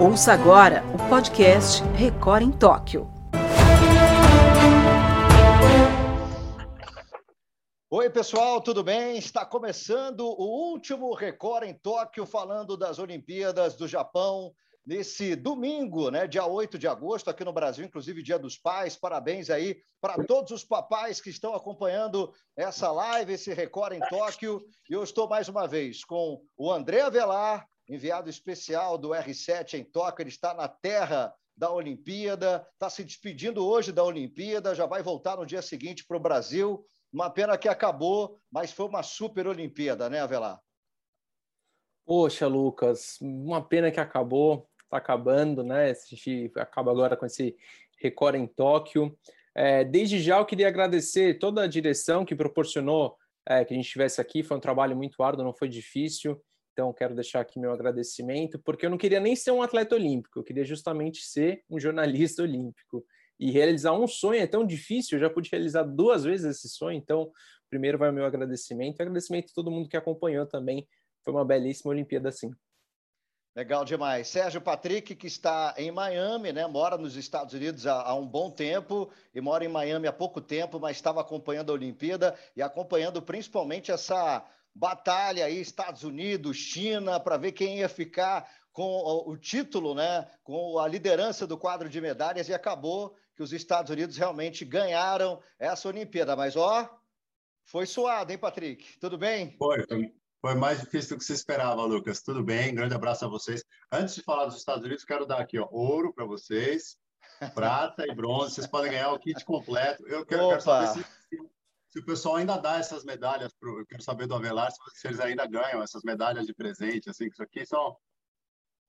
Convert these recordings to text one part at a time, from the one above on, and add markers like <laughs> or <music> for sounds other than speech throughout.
Ouça agora o podcast Record em Tóquio. Oi, pessoal, tudo bem? Está começando o último Record em Tóquio, falando das Olimpíadas do Japão nesse domingo, né, dia 8 de agosto, aqui no Brasil, inclusive Dia dos Pais. Parabéns aí para todos os papais que estão acompanhando essa live, esse Record em Tóquio. E eu estou mais uma vez com o André Avelar, enviado especial do R7 em Tóquio. Ele está na terra da Olimpíada, está se despedindo hoje da Olimpíada, já vai voltar no dia seguinte para o Brasil. Uma pena que acabou, mas foi uma super Olimpíada, né, Avelar? Poxa, Lucas, uma pena que acabou está acabando, né? A gente acaba agora com esse Record em Tóquio. É, desde já eu queria agradecer toda a direção que proporcionou é, que a gente estivesse aqui. Foi um trabalho muito árduo, não foi difícil. Então quero deixar aqui meu agradecimento, porque eu não queria nem ser um atleta olímpico, eu queria justamente ser um jornalista <laughs> olímpico. E realizar um sonho é tão difícil, eu já pude realizar duas vezes esse sonho, então primeiro vai o meu agradecimento e agradecimento a todo mundo que acompanhou também. Foi uma belíssima Olimpíada, sim. Legal demais. Sérgio Patrick, que está em Miami, né? mora nos Estados Unidos há, há, um bom tempo e mora em Miami há pouco tempo, mas estava acompanhando a Olimpíada e acompanhando principalmente essa batalha aí, Estados Unidos, China, para ver quem ia ficar com o, título, né? com a liderança do quadro de medalhas, e acabou que os Estados Unidos realmente ganharam essa Olimpíada. Mas, ó, foi suado, hein, Patrick? Tudo bem? Foi, foi mais difícil do que você esperava, Lucas. Tudo bem? Grande abraço a vocês. Antes de falar dos Estados Unidos, quero dar aqui ó, ouro para vocês, prata e bronze. Vocês podem ganhar o kit completo. Eu quero, quero saber se, se, o pessoal ainda dá essas medalhas. Pro, eu quero saber do Avelar se, se eles ainda ganham essas medalhas de presente. Assim, que isso aqui são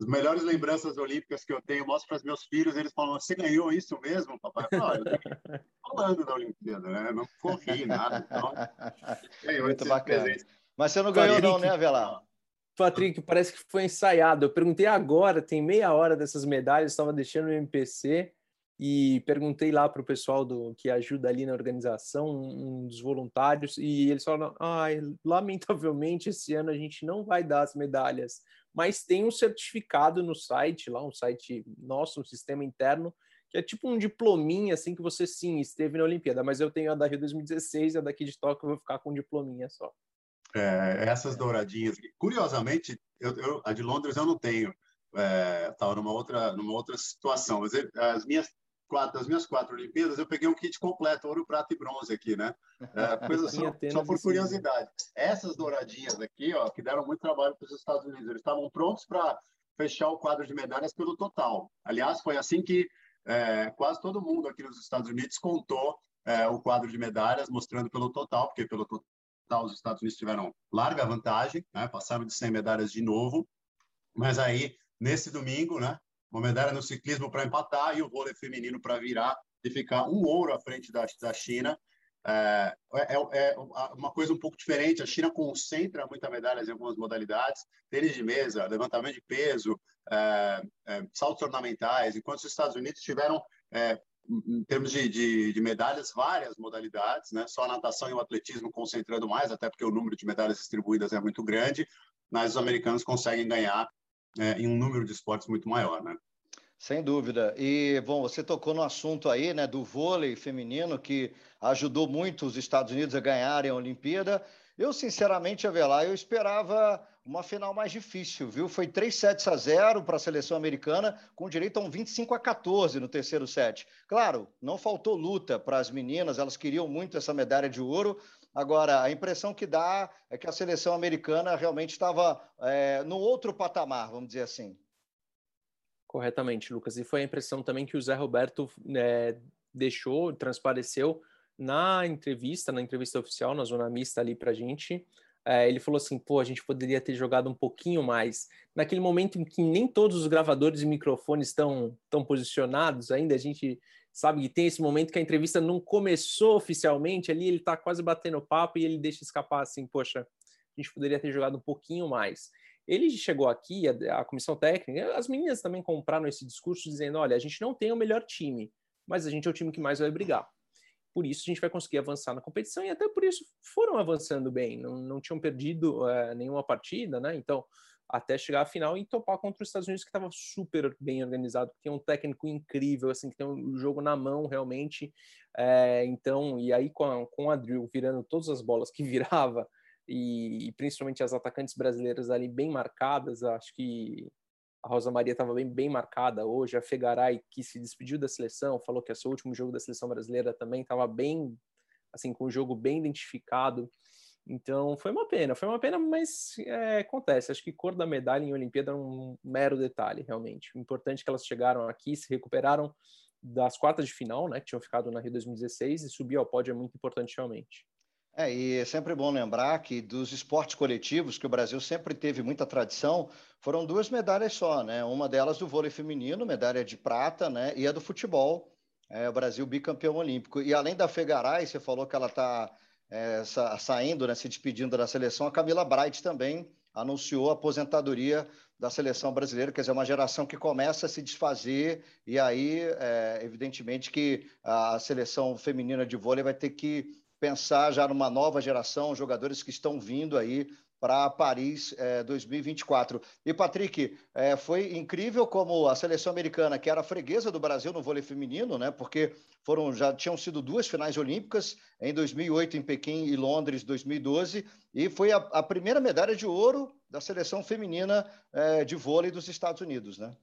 as melhores lembranças olímpicas que eu tenho. mostro para os meus filhos. Eles falam: Você ganhou isso mesmo, papai? Eu falo, eu falando da Olimpíada, né? Não corri nada. Então, Muito bacana. Presentes. Mas você não ganhou, Patrick, não, né, Avelar? Patrick, parece que foi ensaiado. Eu perguntei agora, tem meia hora dessas medalhas, estava deixando no MPC e perguntei lá para o pessoal do que ajuda ali na organização, um dos voluntários, e eles falaram: ah, lamentavelmente esse ano a gente não vai dar as medalhas, mas tem um certificado no site, lá um site nosso, um sistema interno, que é tipo um diplominha, assim, que você sim esteve na Olimpíada, mas eu tenho a da Rio 2016 e a daqui de Tóquio eu vou ficar com um diplominha só. É, essas douradinhas. Curiosamente, eu, eu, a de Londres eu não tenho. Estava é, numa outra numa outra situação. Mas as minhas quatro as minhas quatro Olimpíadas eu peguei um kit completo, ouro, prata e bronze aqui, né? É, coisa <laughs> só, só por curiosidade. Essas douradinhas aqui, ó, que deram muito trabalho para os Estados Unidos. Eles estavam prontos para fechar o quadro de medalhas pelo total. Aliás, foi assim que é, quase todo mundo aqui nos Estados Unidos contou é, o quadro de medalhas, mostrando pelo total, porque pelo Tá, os Estados Unidos tiveram larga vantagem, né? passaram de 100 medalhas de novo, mas aí, nesse domingo, né? Uma medalha no ciclismo para empatar e o vôlei feminino para virar e ficar um ouro à frente da, da China. É, é, é, uma coisa um pouco diferente. A China concentra muitas medalhas em algumas modalidades, tênis de mesa, levantamento de peso, é, é, saltos ornamentais, enquanto os Estados Unidos tiveram é, em termos de, de, de, medalhas, várias modalidades, né? Só a natação e o atletismo concentrando mais, até porque o número de medalhas distribuídas é muito grande, mas os americanos conseguem ganhar é, em um número de esportes muito maior, né? Sem dúvida. E, bom, você tocou no assunto aí, né, do vôlei feminino, que ajudou muito os Estados Unidos a ganharem a Olimpíada. Eu, sinceramente, Avelar, eu esperava uma final mais difícil, viu? Foi 3 sets a 0 para a seleção americana, com direito a um 25 a 14 no terceiro set. Claro, não faltou luta para as meninas, elas queriam muito essa medalha de ouro. Agora, a impressão que dá é que a seleção americana realmente estava é, no outro patamar, vamos dizer assim. Corretamente, Lucas. E foi a impressão também que o Zé Roberto é, deixou, transpareceu na entrevista, na entrevista oficial, na zona mista ali para a gente é, ele falou assim: pô, a gente poderia ter jogado um pouquinho mais. Naquele momento em que nem todos os gravadores e microfones estão, estão posicionados ainda, a gente sabe que tem esse momento que a entrevista não começou oficialmente, ali ele está quase batendo papo e ele deixa escapar assim: poxa, a gente poderia ter jogado um pouquinho mais. Ele chegou aqui, a, a comissão técnica, as meninas também compraram esse discurso dizendo: olha, a gente não tem o melhor time, mas a gente é o time que mais vai brigar por isso a gente vai conseguir avançar na competição e até por isso foram avançando bem, não, não tinham perdido uh, nenhuma partida, né? Então até chegar à final e topar contra os Estados Unidos, que estava super bem organizado, que tem um técnico incrível, assim, que tem um jogo na mão realmente. É, então, e aí com a, com a Drill virando todas as bolas que <laughs> virava, e, e principalmente as atacantes brasileiras ali bem marcadas, acho que a Rosa Maria estava bem, bem marcada hoje, a Fegaray, que se despediu da seleção, falou que é seu último jogo da seleção brasileira também estava bem, assim, com o jogo bem identificado. Então foi uma pena, foi uma pena, mas é, acontece. Acho que cor da medalha em Olimpíada é um mero detalhe, realmente. O importante é que elas chegaram aqui, se recuperaram das quartas de final, né, que tinham ficado na Rio 2016 e subir ao pódio é muito importante realmente. É, e é sempre bom lembrar que dos esportes coletivos, que o Brasil sempre teve muita tradição, foram duas medalhas só, né? Uma delas do vôlei feminino, medalha de prata, né? E a do futebol, é, o Brasil bicampeão olímpico. E além da Fegaray, você falou que ela está é, sa saindo, né, se despedindo da seleção, a Camila Bright também anunciou a aposentadoria da seleção brasileira, quer dizer, uma geração que começa a se desfazer, e aí, é, evidentemente, que a seleção feminina de vôlei vai ter que pensar já numa nova geração, jogadores que estão vindo aí para Paris é, 2024. E, Patrick, é, foi incrível como a seleção americana, que era freguesa do Brasil no vôlei feminino, né, porque foram já tinham sido duas finais olímpicas, em 2008 em Pequim e Londres 2012, e foi a, a primeira medalha de ouro da seleção feminina é, de vôlei dos Estados Unidos, né?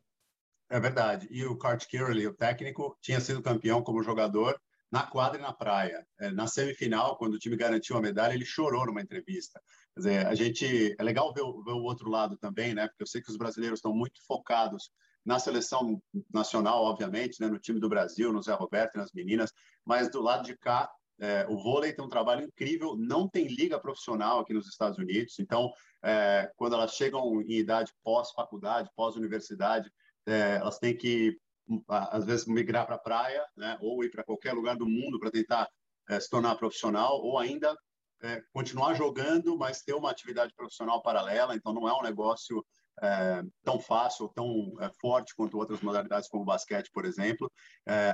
É verdade. E o Kurt Kirley, o técnico, tinha sido campeão como jogador na quadra e na praia. É, na semifinal, quando o time garantiu a medalha, ele chorou numa entrevista. Quer dizer, a gente é legal ver, ver o outro lado também, né? Porque eu sei que os brasileiros estão muito focados na seleção nacional, obviamente, né? no time do Brasil, no Zé Roberto e nas meninas, mas do lado de cá, é, o vôlei tem um trabalho incrível, não tem liga profissional aqui nos Estados Unidos, então, é, quando elas chegam em idade pós-faculdade, pós-universidade, é, elas têm que às vezes migrar para a praia, né, ou ir para qualquer lugar do mundo para tentar é, se tornar profissional, ou ainda é, continuar jogando, mas ter uma atividade profissional paralela. Então, não é um negócio é, tão fácil, tão forte quanto outras modalidades, como o basquete, por exemplo.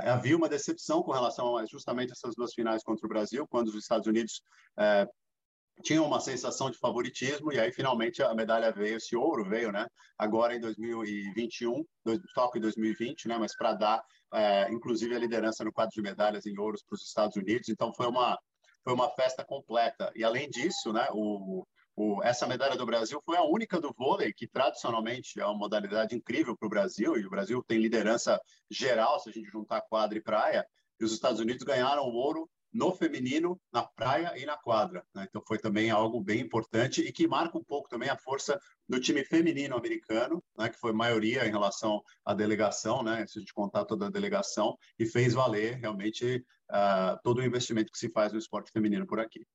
havia uma decepção com relação a justamente essas duas finais contra o Brasil, quando os Estados Unidos tinha uma sensação de favoritismo e aí finalmente a medalha veio, esse ouro veio, né? Agora em 2021, toque em 2020, né? Mas para dar, é, inclusive a liderança no quadro de medalhas em ouros para os Estados Unidos. Então foi uma foi uma festa completa. E além disso, né? O, o, essa medalha do Brasil foi a única do vôlei que tradicionalmente é uma modalidade incrível para o Brasil e o Brasil tem liderança geral se a gente juntar quadra e praia. E os Estados Unidos ganharam o ouro no feminino, na praia e na quadra. Né? Então foi também algo bem importante e que marca um pouco também a força do time feminino americano, né? que foi maioria em relação à delegação, né? se a gente contar toda a delegação, e fez valer realmente uh, todo o investimento que se faz no esporte feminino por aqui.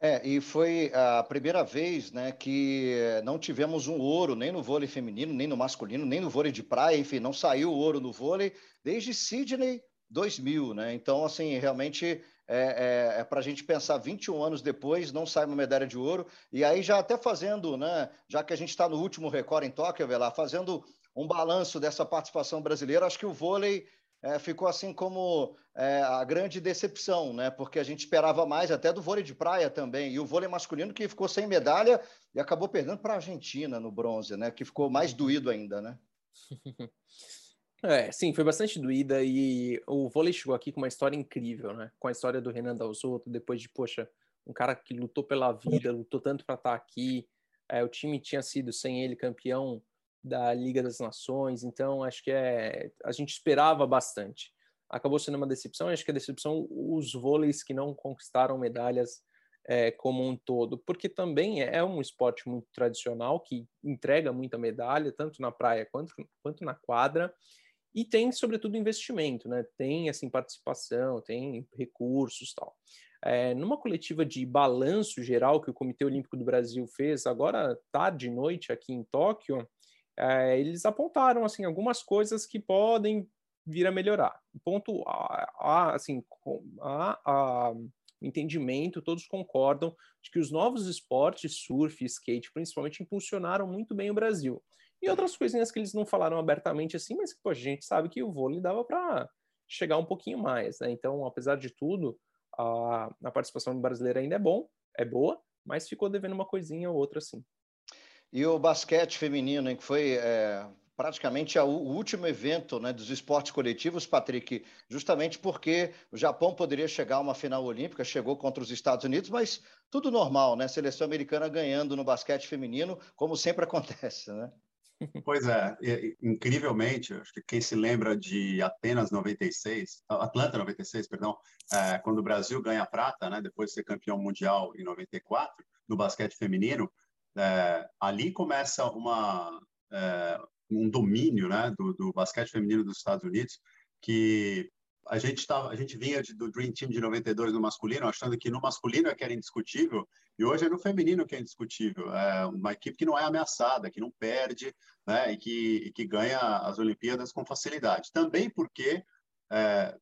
É, e foi a primeira vez né, que não tivemos um ouro nem no vôlei feminino, nem no masculino, nem no vôlei de praia, enfim, não saiu ouro no vôlei desde Sydney 2000, né? Então, assim, realmente é, é, é para a gente pensar 21 anos depois, não sai uma medalha de ouro. E aí, já até fazendo, né, já que a gente está no último recorde em Tóquio, fazendo um balanço dessa participação brasileira, acho que o vôlei é, ficou assim como é, a grande decepção, né? Porque a gente esperava mais até do vôlei de praia também. E o vôlei masculino que ficou sem medalha e acabou perdendo para a Argentina no bronze, né? Que ficou mais doído ainda, né? <laughs> É, sim, foi bastante doída e o vôlei chegou aqui com uma história incrível, né? Com a história do Renan Dalzotto, depois de, poxa, um cara que lutou pela vida, lutou tanto para estar tá aqui. É, o time tinha sido sem ele campeão da Liga das Nações, então acho que é a gente esperava bastante. Acabou sendo uma decepção, acho que a decepção os vôleis que não conquistaram medalhas é, como um todo, porque também é um esporte muito tradicional que entrega muita medalha, tanto na praia quanto, quanto na quadra, e tem, sobretudo, investimento, né? Tem, assim, participação, tem recursos tal. É, numa coletiva de balanço geral que o Comitê Olímpico do Brasil fez agora tarde e noite aqui em Tóquio, é, eles apontaram assim algumas coisas que podem vir a melhorar. Ponto a, a assim a, a, entendimento, todos concordam de que os novos esportes, surf, skate, principalmente, impulsionaram muito bem o Brasil. E outras coisinhas que eles não falaram abertamente assim, mas que pô, a gente sabe que o vôlei dava para chegar um pouquinho mais, né? Então, apesar de tudo, a, a participação brasileira ainda é bom, é boa, mas ficou devendo uma coisinha ou outra assim. E o basquete feminino, hein, que foi é, praticamente o último evento né, dos esportes coletivos, Patrick, justamente porque o Japão poderia chegar a uma final olímpica, chegou contra os Estados Unidos, mas tudo normal, né? Seleção americana ganhando no basquete feminino, como sempre <laughs> acontece, né? Pois é, incrivelmente, acho que quem se lembra de Atenas 96, Atlanta 96, perdão, é, quando o Brasil ganha prata, né, depois de ser campeão mundial em 94, no basquete feminino, é, ali começa uma, é, um domínio né, do, do, basquete feminino dos Estados Unidos que a gente tava, a gente vinha de, do Dream Team de 92 no masculino, achando que no masculino é que era indiscutível, e hoje é no feminino que é indiscutível. É uma equipe que não é ameaçada, que não perde, né, e que, e que ganha as Olimpíadas com facilidade. Também porque é,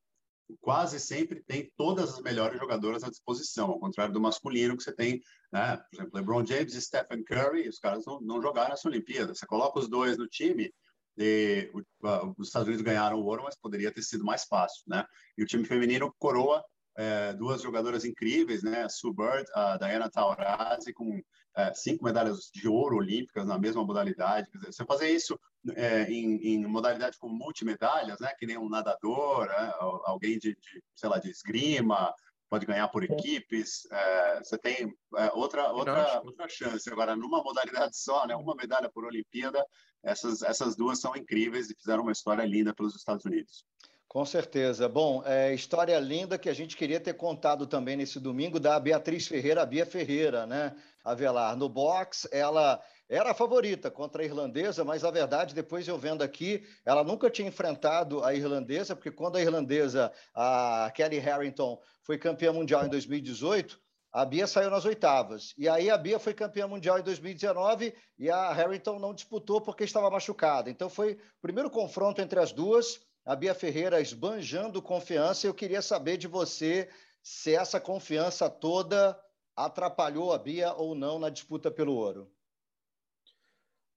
quase sempre tem todas as melhores jogadoras à disposição, ao contrário do masculino, que você tem, né, por exemplo, LeBron James e Stephen Curry, os caras não, não jogaram essa Olimpíada. Você coloca os dois no time, e, uh, os Estados Unidos ganharam o ouro, mas poderia ter sido mais fácil, né? E o time feminino coroa é, duas jogadoras incríveis, né? A Sue Bird, a Diana Taurasi, com é, cinco medalhas de ouro olímpicas na mesma modalidade. Dizer, você fazer isso é, em, em, modalidade com multimedalhas, né? Que nem um nadador, né? alguém de, de, sei lá, de esgrima, pode ganhar por equipes. É, você tem é, outra outra outra chance. Agora, numa modalidade só, né? Uma medalha por Olimpíada. Essas essas duas são incríveis e fizeram uma história linda pelos Estados Unidos. Com certeza. Bom, é, história linda que a gente queria ter contado também nesse domingo da Beatriz Ferreira, a Bia Ferreira, né? Avelar. No box, ela era a favorita contra a irlandesa, mas a verdade, depois eu vendo aqui, ela nunca tinha enfrentado a irlandesa, porque quando a irlandesa, a Kelly Harrington, foi campeã mundial em 2018, a Bia saiu nas oitavas. E aí a Bia foi campeã mundial em 2019 e a Harrington não disputou porque estava machucada. Então foi o primeiro confronto entre as duas a Bia Ferreira esbanjando confiança. Eu queria saber de você se essa confiança toda atrapalhou a Bia ou não na disputa pelo ouro.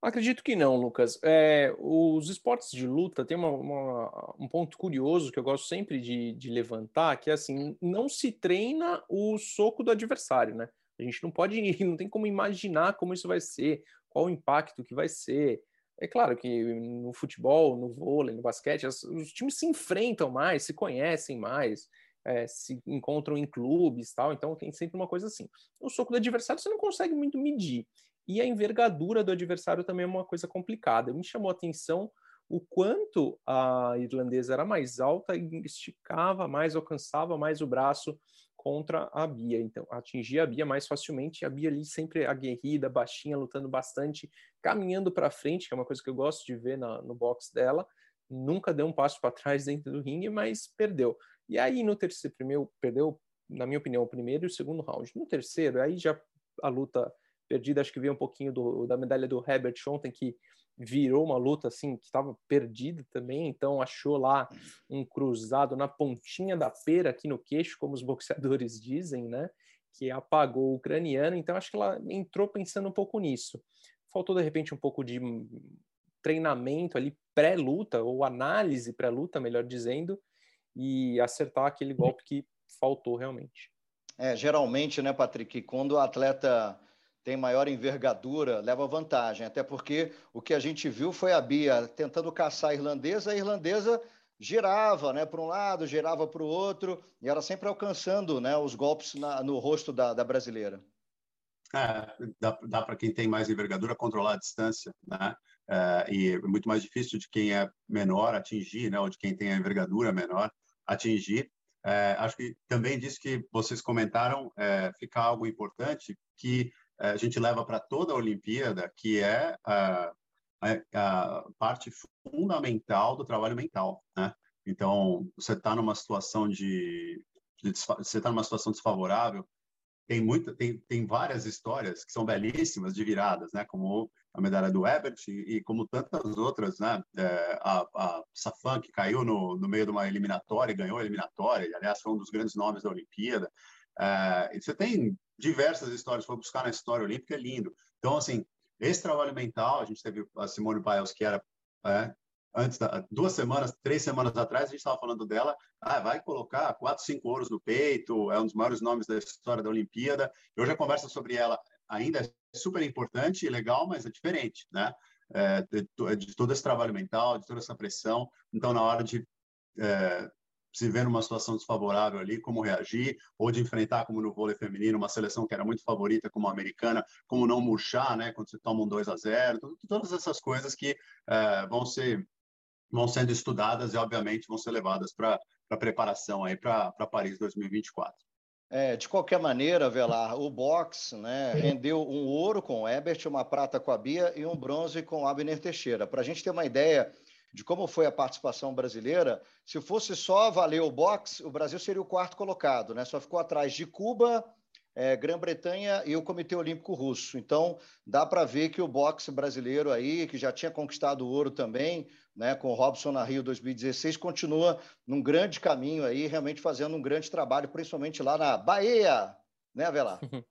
Acredito que não, Lucas. É, os esportes de luta têm uma, uma, um ponto curioso que eu gosto sempre de, de, levantar, que é assim, não se treina o soco do adversário, né? A gente não pode, <laughs> não tem como imaginar como isso vai ser, qual o impacto que vai ser. É claro que no futebol, no vôlei, no basquete, os, os times se enfrentam mais, se conhecem mais, é, se encontram em clubes tal, então tem sempre uma coisa assim. O soco do adversário você não consegue muito medir. E a envergadura do adversário também é uma coisa complicada. Me chamou a atenção o quanto a irlandesa era mais alta e esticava mais, alcançava mais o braço contra a Bia. Então, atingia a Bia mais facilmente. A Bia ali sempre aguerrida, baixinha, lutando bastante, caminhando para frente, que é uma coisa que eu gosto de ver na, no box dela. Nunca deu um passo para trás <laughs> dentro do ringue, mas perdeu. E aí, no terceiro, primeiro, perdeu, na minha opinião, o primeiro e o segundo round. No terceiro, aí já a luta perdida, acho que veio um pouquinho do, da medalha do Herbert ontem, que virou uma luta assim que estava perdida também, então achou lá um cruzado na pontinha da pera aqui no queixo, como os boxeadores dizem, né? Que apagou o ucraniano. Então acho que ela entrou pensando um pouco nisso. Faltou de repente um pouco de treinamento ali pré-luta ou análise pré-luta, melhor dizendo, e acertar aquele golpe que faltou realmente. É, geralmente, né, Patrick, quando o atleta tem maior envergadura, leva vantagem. Até porque o que a gente viu foi a Bia tentando caçar a irlandesa, a irlandesa girava né, para um lado, girava para o outro, e ela sempre alcançando né, os golpes na, no rosto da, da brasileira. É, dá, dá para quem tem mais envergadura controlar a distância, né? É, e é muito mais difícil de quem é menor atingir, né? Ou de quem tem a envergadura menor atingir. É, acho que também disso que vocês comentaram é, fica algo importante que a gente leva para toda a Olimpíada, que é a, a, a, parte fundamental do trabalho mental, né? Então, você está numa situação de, de você está numa situação desfavorável, tem muita, tem, tem várias histórias que são belíssimas de viradas, né? Como a medalha do Ebert e, e como tantas outras, né? É, a, a Safan que caiu no, no meio de uma eliminatória, ganhou a eliminatória, e, aliás foi um dos grandes nomes da Olimpíada. É, você tem diversas histórias, foi buscar na história olímpica, é lindo. Então, assim, esse trabalho mental, a gente teve a Simone Biles, que era é, antes da, duas semanas, três semanas atrás, a gente estava falando dela, ah, vai colocar quatro, cinco ouros no peito, é um dos maiores nomes da história da Olimpíada. Eu já converso sobre ela ainda é super importante e legal, mas é diferente, né? É, de, de, todo esse trabalho mental, de toda essa pressão. Então, na hora de é, se ver numa situação desfavorável ali, como reagir, ou de enfrentar, como no vôlei feminino, uma seleção que era muito favorita, como a americana, como não murchar, né, quando você toma um 2 a 0 todas essas coisas que é, vão ser vão sendo estudadas e, obviamente, vão ser levadas para a preparação aí para Paris 2024. É, de qualquer maneira, Velar, o boxe né, rendeu um ouro com o Ebert, uma prata com a Bia e um bronze com o Abner Teixeira. Para a gente ter uma ideia de como foi a participação brasileira, se fosse só valer o boxe, o Brasil seria o quarto colocado, né? Só ficou atrás de Cuba, é, Grã-Bretanha e o Comitê Olímpico Russo. Então, dá para ver que o boxe brasileiro aí, que já tinha conquistado o ouro também, né, com o Robson na Rio 2016, continua num grande caminho aí, realmente fazendo um grande trabalho, principalmente lá na Bahia, né, Avelar? <laughs>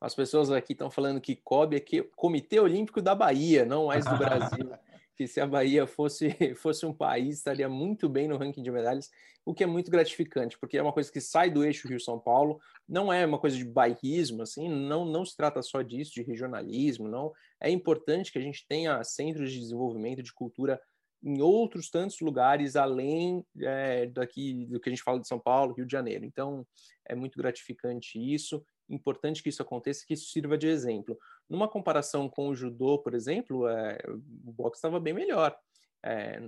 As pessoas aqui estão falando que COB é que Comitê Olímpico da Bahia, não mais do Brasil. <laughs> que se a Bahia fosse, <laughs> fosse um país, estaria muito bem no ranking de medalhas, o que é muito gratificante, porque é uma coisa que sai do eixo Rio-São Paulo, não é uma coisa de bairrismo, assim, não, não se trata só disso, de regionalismo, não. É importante que a gente tenha centros de desenvolvimento de cultura em outros tantos lugares além é, daqui do que a gente fala de São Paulo, Rio de Janeiro. Então, é muito gratificante isso importante que isso aconteça, que isso sirva de exemplo. Numa comparação com o judô, por exemplo, é, o boxe estava bem melhor. É,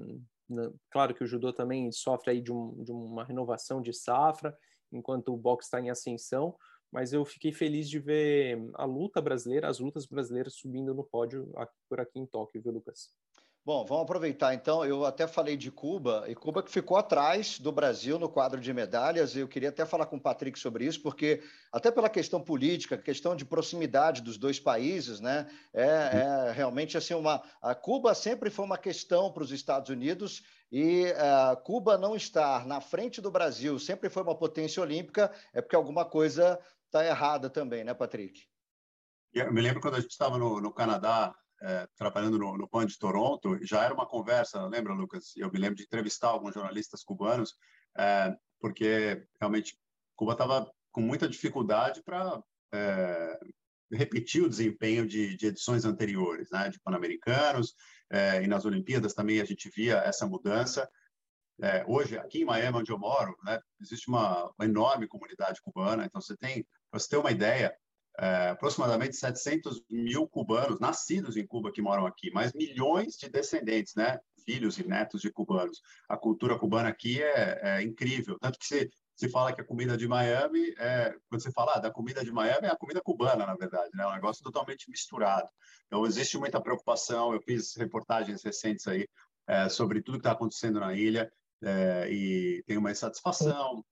claro que o judô também sofre aí de, um, de uma renovação de safra, enquanto o boxe está em ascensão, mas eu fiquei feliz de ver a luta brasileira, as lutas brasileiras subindo no pódio aqui, por aqui em Tóquio, viu, Lucas? Bom, vamos aproveitar então. Eu até falei de Cuba, e Cuba que ficou atrás do Brasil no quadro de medalhas. Eu queria até falar com o Patrick sobre isso, porque, até pela questão política, questão de proximidade dos dois países, né? É, é realmente assim uma. A Cuba sempre foi uma questão para os Estados Unidos, e uh, Cuba não estar na frente do Brasil sempre foi uma potência olímpica, é porque alguma coisa está errada também, né, Patrick? Eu me lembro quando a gente estava no, no Canadá é, trabalhando no, no PAN de Toronto, já era uma conversa, lembra, Lucas? Eu me lembro de entrevistar alguns jornalistas cubanos, é, porque realmente Cuba estava com muita dificuldade para é, repetir o desempenho de, de, edições anteriores, né, de Pan-Americanos, e nas Olimpíadas também a gente via essa mudança. Hoje, aqui em Miami, onde eu moro, né, existe uma, uma enorme comunidade cubana, então você tem, para você ter uma ideia, é, aproximadamente 700 mil cubanos nascidos em Cuba que moram aqui, mas milhões de descendentes, né? Filhos e netos de cubanos. A cultura cubana aqui é, é incrível, tanto que se, se fala que a comida de Miami é quando você fala ah, da comida de Miami é a comida cubana, na verdade, né? É um negócio totalmente misturado. Então existe muita preocupação. Eu fiz reportagens recentes aí é, sobre tudo que está acontecendo na ilha. É, e tem uma insatisfação,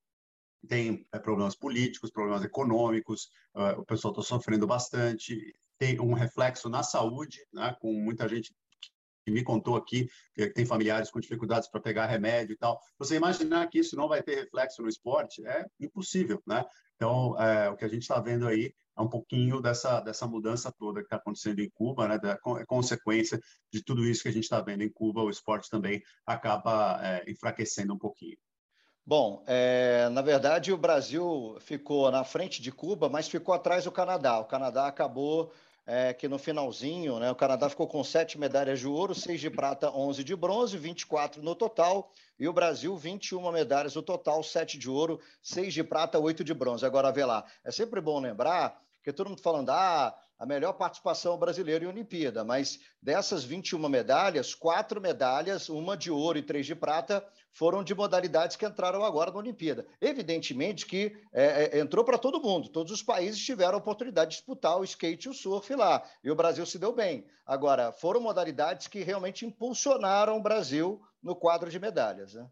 tem é, problemas políticos, problemas econômicos, uh, o pessoal está sofrendo bastante, tem um reflexo na saúde, né, com muita gente que me contou aqui que tem familiares com dificuldades para pegar remédio e tal. Você imaginar que isso não vai ter reflexo no esporte é impossível, né? Então, é, o que a gente está vendo aí é um pouquinho dessa, dessa mudança toda que está acontecendo em Cuba, né? Da consequência de tudo isso que a gente está vendo em Cuba, o esporte também acaba é, enfraquecendo um pouquinho. Bom, é, na verdade o Brasil ficou na frente de Cuba, mas ficou atrás do Canadá. O Canadá acabou é, que no finalzinho, né, o Canadá ficou com sete medalhas de ouro, seis de prata, onze de bronze, 24 no total, e o Brasil 21 medalhas no total, sete de ouro, seis de prata, oito de bronze. Agora, vê lá, é sempre bom lembrar que todo mundo falando, ah, a melhor participação brasileira em Olimpíada, mas dessas 21 medalhas, quatro medalhas, uma de ouro e três de prata, foram de modalidades que entraram agora na Olimpíada. Evidentemente que é, é, entrou para todo mundo, todos os países tiveram a oportunidade de disputar o skate e o surf lá, e o Brasil se deu bem. Agora, foram modalidades que realmente impulsionaram o Brasil no quadro de medalhas. Né?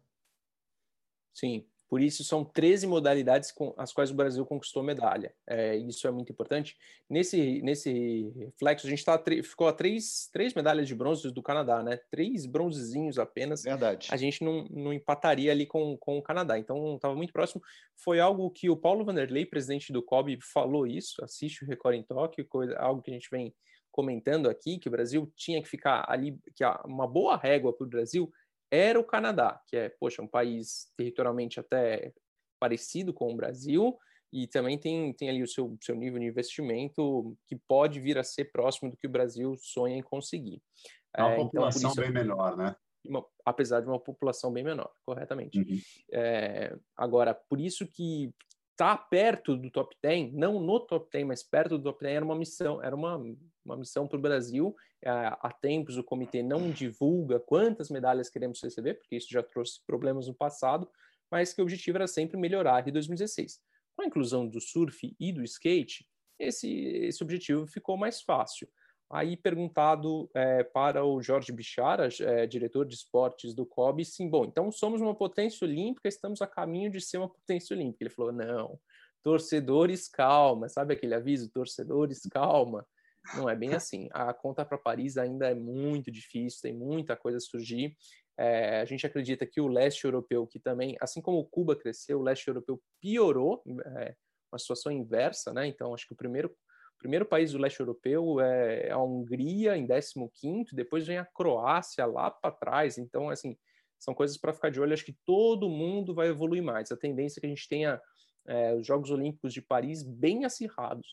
Sim, por isso, são 13 modalidades com as quais o Brasil conquistou medalha. É, isso é muito importante. Nesse, nesse reflexo, a gente tá, ficou a três, três medalhas de bronze do Canadá, né? Três bronzezinhos apenas. Verdade. A gente não, não empataria ali com, com o Canadá. Então, estava muito próximo. Foi algo que o Paulo Vanderlei, presidente do COB, falou isso. Assiste o Record em Tóquio, coisa, algo que a gente vem comentando aqui, que o Brasil tinha que ficar ali, que uma boa régua para o Brasil era o Canadá, que é, poxa, um país territorialmente até parecido com o Brasil, e também tem, tem ali o seu, seu nível de investimento que pode vir a ser próximo do que o Brasil sonha em conseguir. É uma é, população então, bem menor, né? Uma, apesar de uma população bem menor, corretamente. Uhum. É, agora, por isso que estar tá perto do top 10, não no top 10, mas perto do top 10 era uma missão, era uma, uma missão para o Brasil. É, há tempos o comitê não divulga quantas medalhas queremos receber, porque isso já trouxe problemas no passado, mas que o objetivo era sempre melhorar em 2016. Com a inclusão do surf e do skate, esse, esse objetivo ficou mais fácil. Aí, perguntado é, para o Jorge Bichara, é, diretor de esportes do COB, sim, bom, então somos uma potência olímpica, estamos a caminho de ser uma potência olímpica. Ele falou, não, torcedores, calma, sabe aquele aviso, torcedores, calma. Não é bem assim. A conta para Paris ainda é muito difícil, tem muita coisa a surgir. É, a gente acredita que o leste europeu, que também, assim como Cuba cresceu, o leste europeu piorou, é, uma situação inversa, né? Então, acho que o primeiro primeiro país do leste europeu é a Hungria, em 15º, depois vem a Croácia lá para trás. Então, assim, são coisas para ficar de olho. Acho que todo mundo vai evoluir mais. A tendência é que a gente tenha é, os Jogos Olímpicos de Paris bem acirrados.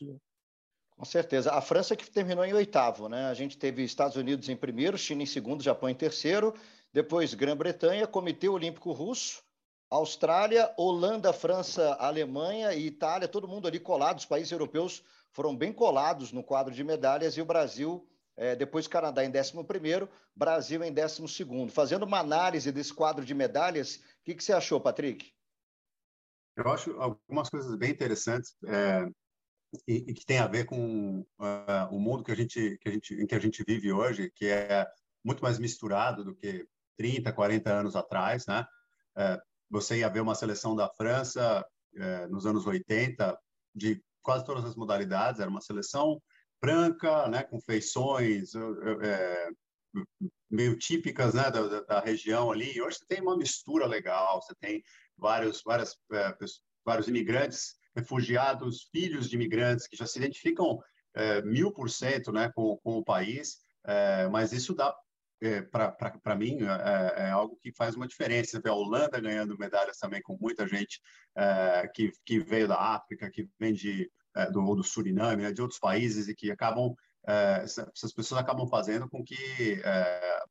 Com certeza. A França que terminou em oitavo, né? A gente teve Estados Unidos em primeiro, China em segundo, Japão em terceiro, depois Grã-Bretanha, Comitê Olímpico Russo, Austrália, Holanda, França, Alemanha e Itália, todo mundo ali colado, os países europeus foram bem colados no quadro de medalhas e o Brasil, é, depois Canadá em 11º, Brasil em 12º. Fazendo uma análise desse quadro de medalhas, o que, que você achou, Patrick? Eu acho algumas coisas bem interessantes é, e, e, que tem a ver com uh, o mundo que a gente, que a gente, em que a gente vive hoje, que é muito mais misturado do que 30, 40 anos atrás, né? É, você ia ver uma seleção da França é, nos anos 80 de quase todas as modalidades, era uma seleção branca, né, com feições é, meio típicas né, da, da, região ali. E hoje você tem uma mistura legal, você tem vários, várias, é, vários imigrantes, refugiados, filhos de imigrantes que já se identificam mil por cento né, com, com o país, é, mas isso dá é, para mim, é, é, algo que faz uma diferença. Vê a Holanda ganhando medalhas também com muita gente é, que, que veio da África, que vem de, é, do, do Suriname, né, de outros países e que acabam essas pessoas acabam fazendo com que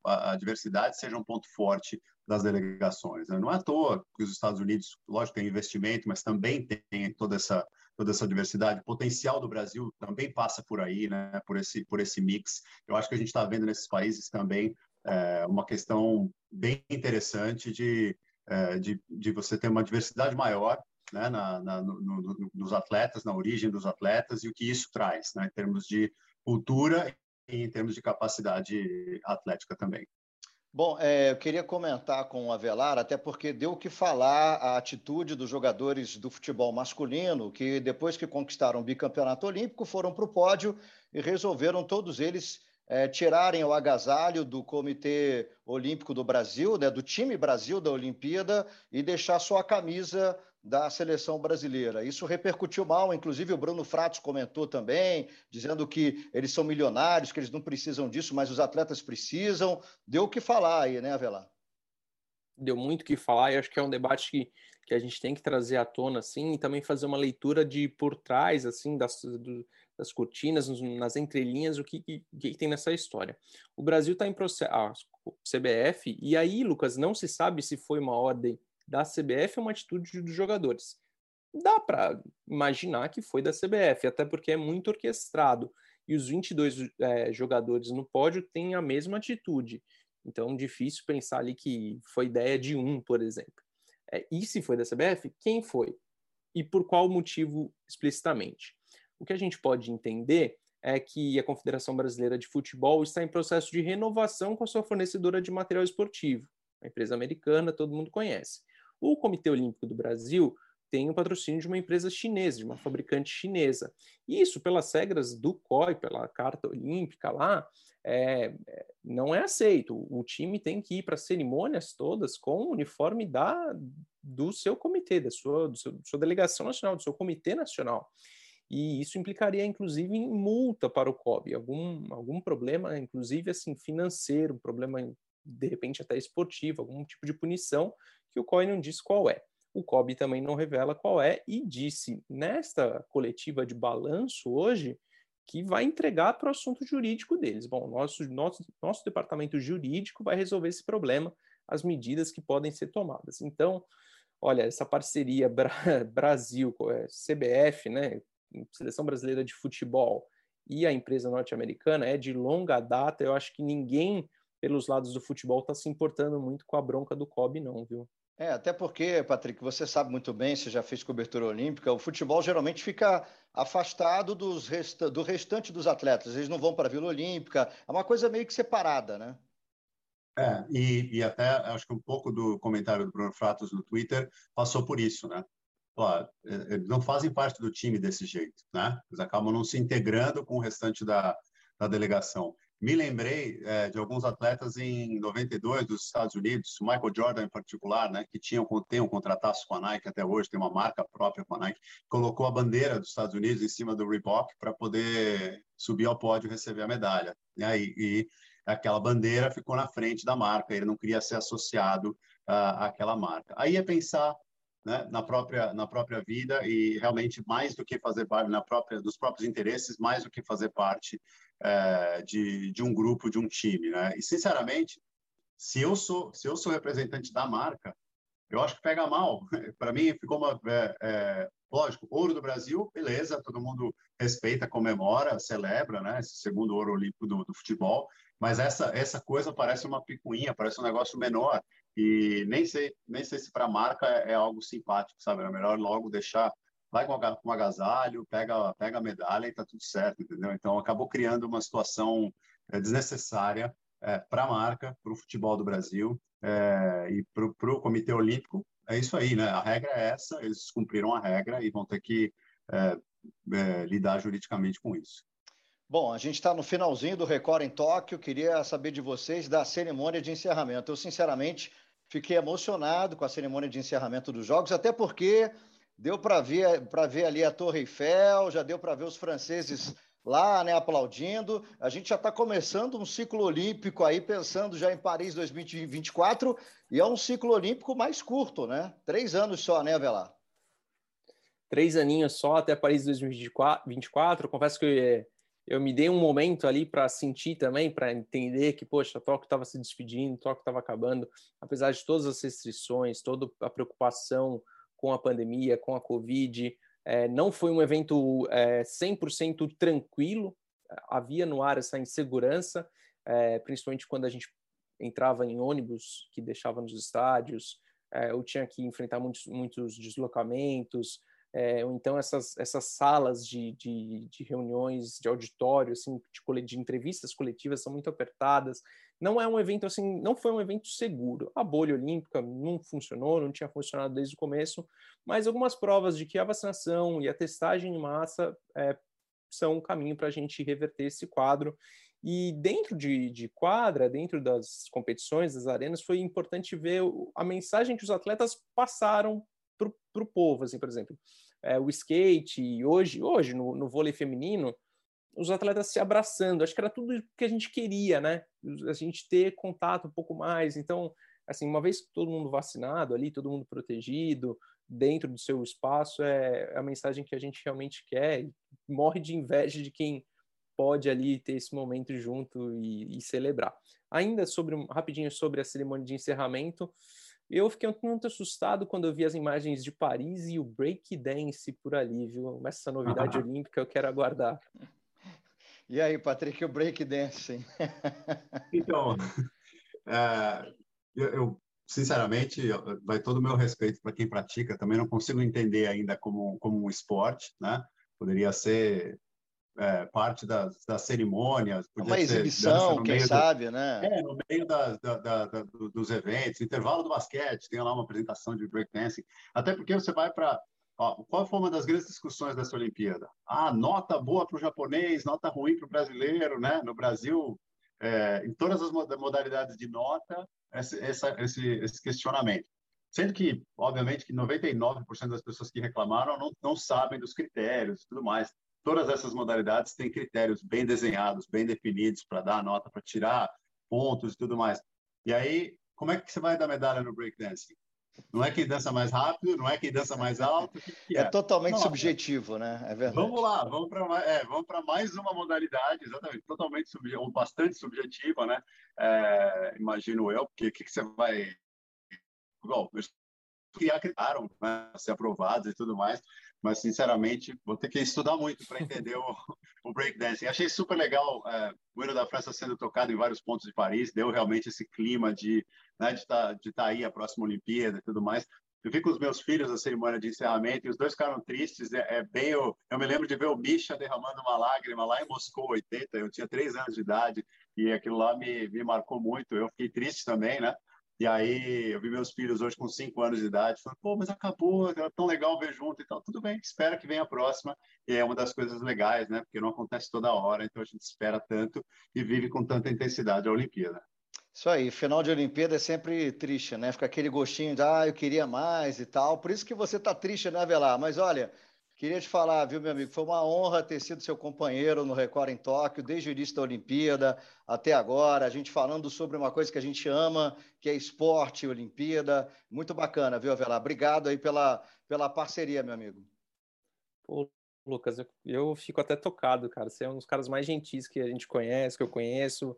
a, a, diversidade seja um ponto forte das delegações. Né? Não é à toa que os Estados Unidos, lógico, tem investimento, mas também tem toda essa toda essa diversidade. O potencial do Brasil também passa por aí, né? Por esse por esse mix. Eu acho que a gente está vendo nesses países também é, uma questão bem interessante de, é, de, de você ter uma diversidade maior né, na, na no, no, nos atletas, na origem dos atletas e o que isso traz, né, em termos de cultura e em termos de capacidade atlética também. Bom, é, eu queria comentar com o Avelar, até porque deu o que falar a atitude dos jogadores do futebol masculino, que depois que conquistaram o bicampeonato olímpico, foram para o pódio e resolveram todos eles é, tirarem o agasalho do Comitê Olímpico do Brasil, né, do time Brasil da Olimpíada, e deixar só a camisa da seleção brasileira. Isso repercutiu mal, inclusive o Bruno Fratos comentou também, dizendo que eles são milionários, que eles não precisam disso, mas os atletas precisam. Deu o que falar aí, né, Avelar? Deu muito o que falar e acho que é um debate que, que a gente tem que trazer à tona, assim, e também fazer uma leitura de por trás, assim, das, do, das cortinas, nas entrelinhas, o que, que, que tem nessa história. O Brasil está em processo, ah, CBF, e aí, Lucas, não se sabe se foi uma ordem da CBF é uma atitude dos jogadores. Dá para imaginar que foi da CBF, até porque é muito orquestrado. E os 22 é, jogadores no pódio têm a mesma atitude. Então, difícil pensar ali que foi ideia de um, por exemplo. É, e se foi da CBF, quem foi? E por qual motivo explicitamente? O que a gente pode entender é que a Confederação Brasileira de Futebol está em processo de renovação com a sua fornecedora de material esportivo, uma empresa americana, todo mundo conhece. O Comitê Olímpico do Brasil tem o patrocínio de uma empresa chinesa, de uma fabricante chinesa. Isso, pelas regras do COI, pela Carta Olímpica lá, é, é não é aceito. O time tem que ir para cerimônias todas com o uniforme da, do seu comitê, da sua, do seu, sua delegação nacional, do seu comitê nacional. E isso implicaria, inclusive, em multa para o COB, algum, algum problema, inclusive, assim, financeiro, um problema, de repente, até esportivo, algum tipo de punição que o COI não diz qual é. o COB também não revela qual é e disse nesta coletiva de balanço hoje que vai entregar para o assunto jurídico deles. Bom, nosso, nosso, nosso departamento jurídico vai resolver esse problema, as medidas que podem ser tomadas. Então, olha, essa parceria Bra <laughs> Brasil, é, CBF, né, Seleção Brasileira de Futebol e a empresa norte-americana é de longa data. Eu acho que ninguém, pelos lados do futebol, está se importando muito com a bronca do COB, não, viu? É, até porque, Patrick, você sabe muito bem, você já fez cobertura olímpica, o futebol geralmente fica afastado dos resta do restante dos atletas. Eles não vão para a Vila Olímpica, é uma coisa meio que separada, né? É, e, e até acho que um pouco do comentário do Bruno Fratos no Twitter passou por isso, né? Ó, eles não fazem parte do time desse jeito, né? Eles acabam não se integrando com o restante da, da delegação. Me lembrei é, de alguns atletas em 92 dos Estados Unidos, o Michael Jordan em particular, né, que tinha, tem um contrataço com a Nike até hoje, tem uma marca própria com a Nike, colocou a bandeira dos Estados Unidos em cima do Reebok para poder subir ao pódio e receber a medalha. Né? E, e aquela bandeira ficou na frente da marca, ele não queria ser associado à, àquela marca. Aí é pensar né, na própria na própria vida e realmente mais do que fazer parte na própria dos próprios interesses, mais do que fazer parte é, de, de um grupo, de um time, né? E sinceramente, se eu sou se eu sou representante da marca, eu acho que pega mal. <laughs> Para mim ficou uma é, é, lógico, ouro do Brasil, beleza, todo mundo respeita, comemora, celebra, né? Esse segundo ouro olímpico do, do futebol, mas essa essa coisa parece uma picuinha, parece um negócio menor e nem sei nem sei se para a marca é, é, algo simpático, sabe? É melhor logo deixar vai com, com agasalho, pega, pega a medalha e está tudo certo, entendeu? Então, acabou criando uma situação é, desnecessária é, para a marca, para o futebol do Brasil é, e para o Comitê Olímpico. É isso aí, né? A regra é essa, eles cumpriram a regra e vão ter que lidar juridicamente com isso. Bom, a gente está no finalzinho do Record em Tóquio. Queria saber de vocês da cerimônia de encerramento. Eu, sinceramente, fiquei emocionado com a cerimônia de encerramento dos Jogos, até porque Deu para ver, para ver ali a Torre Eiffel, já deu para ver os franceses lá, né, aplaudindo. A gente já está começando um ciclo olímpico aí, pensando já em Paris 2024, e é um ciclo olímpico mais curto, né? Três anos só, né, Avelar? Três aninhos só até Paris 2024. Confesso que eu me dei um momento ali para sentir também, para entender que, poxa, Tóquio estava se despedindo, Tóquio estava acabando, apesar de todas as restrições, toda a preocupação com a pandemia, com a Covid. É, não foi um evento é, 100% tranquilo, havia no ar essa insegurança, é, principalmente quando a gente entrava em ônibus que deixava nos estádios, é, eu tinha que enfrentar muitos, muitos deslocamentos, é, ou então essas, essas salas de, de, de reuniões, de auditório, assim, de, de entrevistas coletivas são muito apertadas, não é um evento assim, não foi um evento seguro. A bolha olímpica não funcionou, não tinha funcionado desde o começo, mas algumas provas de que a vacinação e a testagem em massa é, são um caminho para a gente reverter esse quadro. E dentro de, de quadra, dentro das competições, das arenas, foi importante ver a mensagem que os atletas passaram para o povo, assim, por exemplo. É, o skate, hoje, hoje no, no vôlei feminino, os atletas se abraçando. Acho que era tudo que a gente queria, né? A gente ter contato um pouco mais. Então, assim, uma vez todo mundo vacinado ali, todo mundo protegido, dentro do seu espaço, é, é a mensagem que a gente realmente quer. Morre de inveja de quem pode ali ter esse momento junto e, e celebrar. Ainda sobre rapidinho sobre a cerimônia de encerramento, eu fiquei um tanto assustado quando eu vi as imagens de Paris e o break dance por ali, viu? Essa novidade <laughs> olímpica eu quero aguardar. E aí, Patrick, o breakdance? <laughs> então, é, eu, eu, sinceramente, vai todo o meu respeito para quem pratica, também não consigo entender ainda como, como um esporte, né? Poderia ser é, parte das, das cerimônias. Uma exibição, quem sabe, do, né? É, no meio da, da, da, dos eventos, intervalo do basquete, tem lá uma apresentação de breakdancing. Até porque você vai para Qual foi uma das grandes discussões dessa Olimpíada? Ah, nota boa para o japonês, nota ruim para o brasileiro, né? No Brasil, é, em todas as modalidades de nota, esse, essa, esse, esse questionamento. Sendo que, obviamente, que 99% das pessoas que reclamaram não, não sabem dos critérios e tudo mais. Todas essas modalidades têm critérios bem desenhados, bem definidos para dar nota, para tirar pontos e tudo mais. E aí, como é que você vai dar medalha no breakdancing? Não é quem dança mais rápido, não é quem dança mais alto. <laughs> Que que é? é? totalmente subjetivo, né? É verdade. Vamos lá, vamos para é, vamos mais uma modalidade, exatamente, totalmente subjetiva, ou bastante subjetiva, né? É, imagino eu, porque o que, que, você vai. Bom, que acreditaram né, ser aprovados e tudo mais, mas sinceramente vou ter que estudar muito para entender o, <laughs> o breakdancing. Achei super legal é, o hino da França sendo tocado em vários pontos de Paris, deu realmente esse clima de né, de estar tá, de tá aí a próxima Olimpíada e tudo mais. Eu vi com os meus filhos a cerimônia de encerramento e os dois ficaram tristes. É, é bem, eu, eu, me lembro de ver o Misha derramando uma lágrima lá em Moscou, 80. Eu tinha três anos de idade e aquilo lá me, me marcou muito. Eu fiquei triste também, né? E aí eu vi meus filhos hoje com cinco anos de idade, falando, pô, mas acabou, era tão legal ver junto e tal. Tudo bem, espera que venha a próxima. E é uma das coisas legais, né? Porque não acontece toda hora, então a gente espera tanto e vive com tanta intensidade a Olimpíada. Isso aí, final de Olimpíada é sempre triste, né? Fica aquele gostinho de, ah, eu queria mais e tal. Por isso que você tá triste, né, Velar? Mas olha, Queria te falar, viu, meu amigo? Foi uma honra ter sido seu companheiro no Record em Tóquio, desde o início da Olimpíada até agora. A gente falando sobre uma coisa que a gente ama, que é esporte, Olimpíada. Muito bacana, viu, Avelar? Obrigado aí pela, pela parceria, meu amigo. Pô, Lucas, eu, eu fico até tocado, cara. Você é um dos caras mais gentis que a gente conhece, que eu conheço.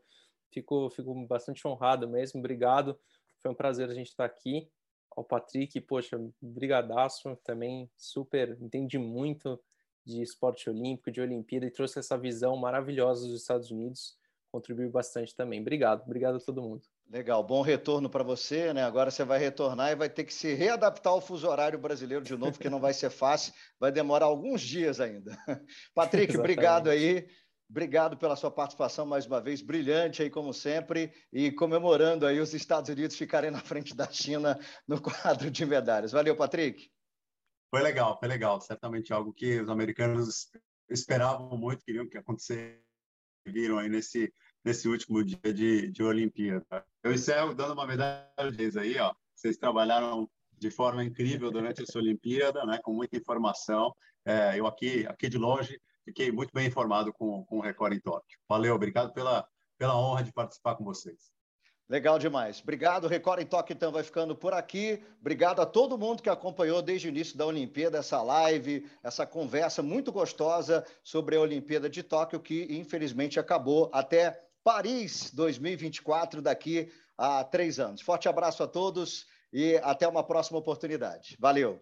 Fico, fico bastante honrado mesmo. Obrigado. Foi um prazer a gente estar aqui ao Patrick, poxa, brigadaço, também super, entendi muito de esporte olímpico, de Olimpíada e trouxe essa visão maravilhosa dos Estados Unidos, contribuiu bastante também. Obrigado, obrigado a todo mundo. Legal, bom retorno para você, né? Agora você vai retornar e vai ter que se readaptar ao fuso horário brasileiro de novo, que não vai ser fácil, vai demorar alguns dias ainda. <laughs> Patrick, obrigado aí. Obrigado pela sua participação mais uma vez, brilhante aí como sempre, e comemorando aí os Estados Unidos ficarem na frente da China no quadro de medalhas. Valeu, Patrick. Foi legal, foi legal. Certamente algo que os americanos esperavam muito, queriam que acontecesse, viram aí nesse, nesse último dia de, de Olimpíada. Eu encerro dando uma medalha aí, ó. Vocês trabalharam de forma incrível durante essa Olimpíada, né, com muita informação. É, eu aqui, aqui de longe, fiquei muito bem informado com, com o Record em Tóquio. Valeu, obrigado pela, pela honra de participar com vocês. Legal demais. Obrigado. Record em Tóquio, então, vai ficando por aqui. Obrigado a todo mundo que acompanhou desde o início da Olimpíada, essa live, essa conversa muito gostosa sobre a Olimpíada de Tóquio, que infelizmente acabou até Paris 2024, daqui a três anos. Forte abraço a todos e até uma próxima oportunidade. Valeu.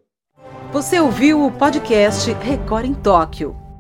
Você ouviu o podcast Record em Tóquio.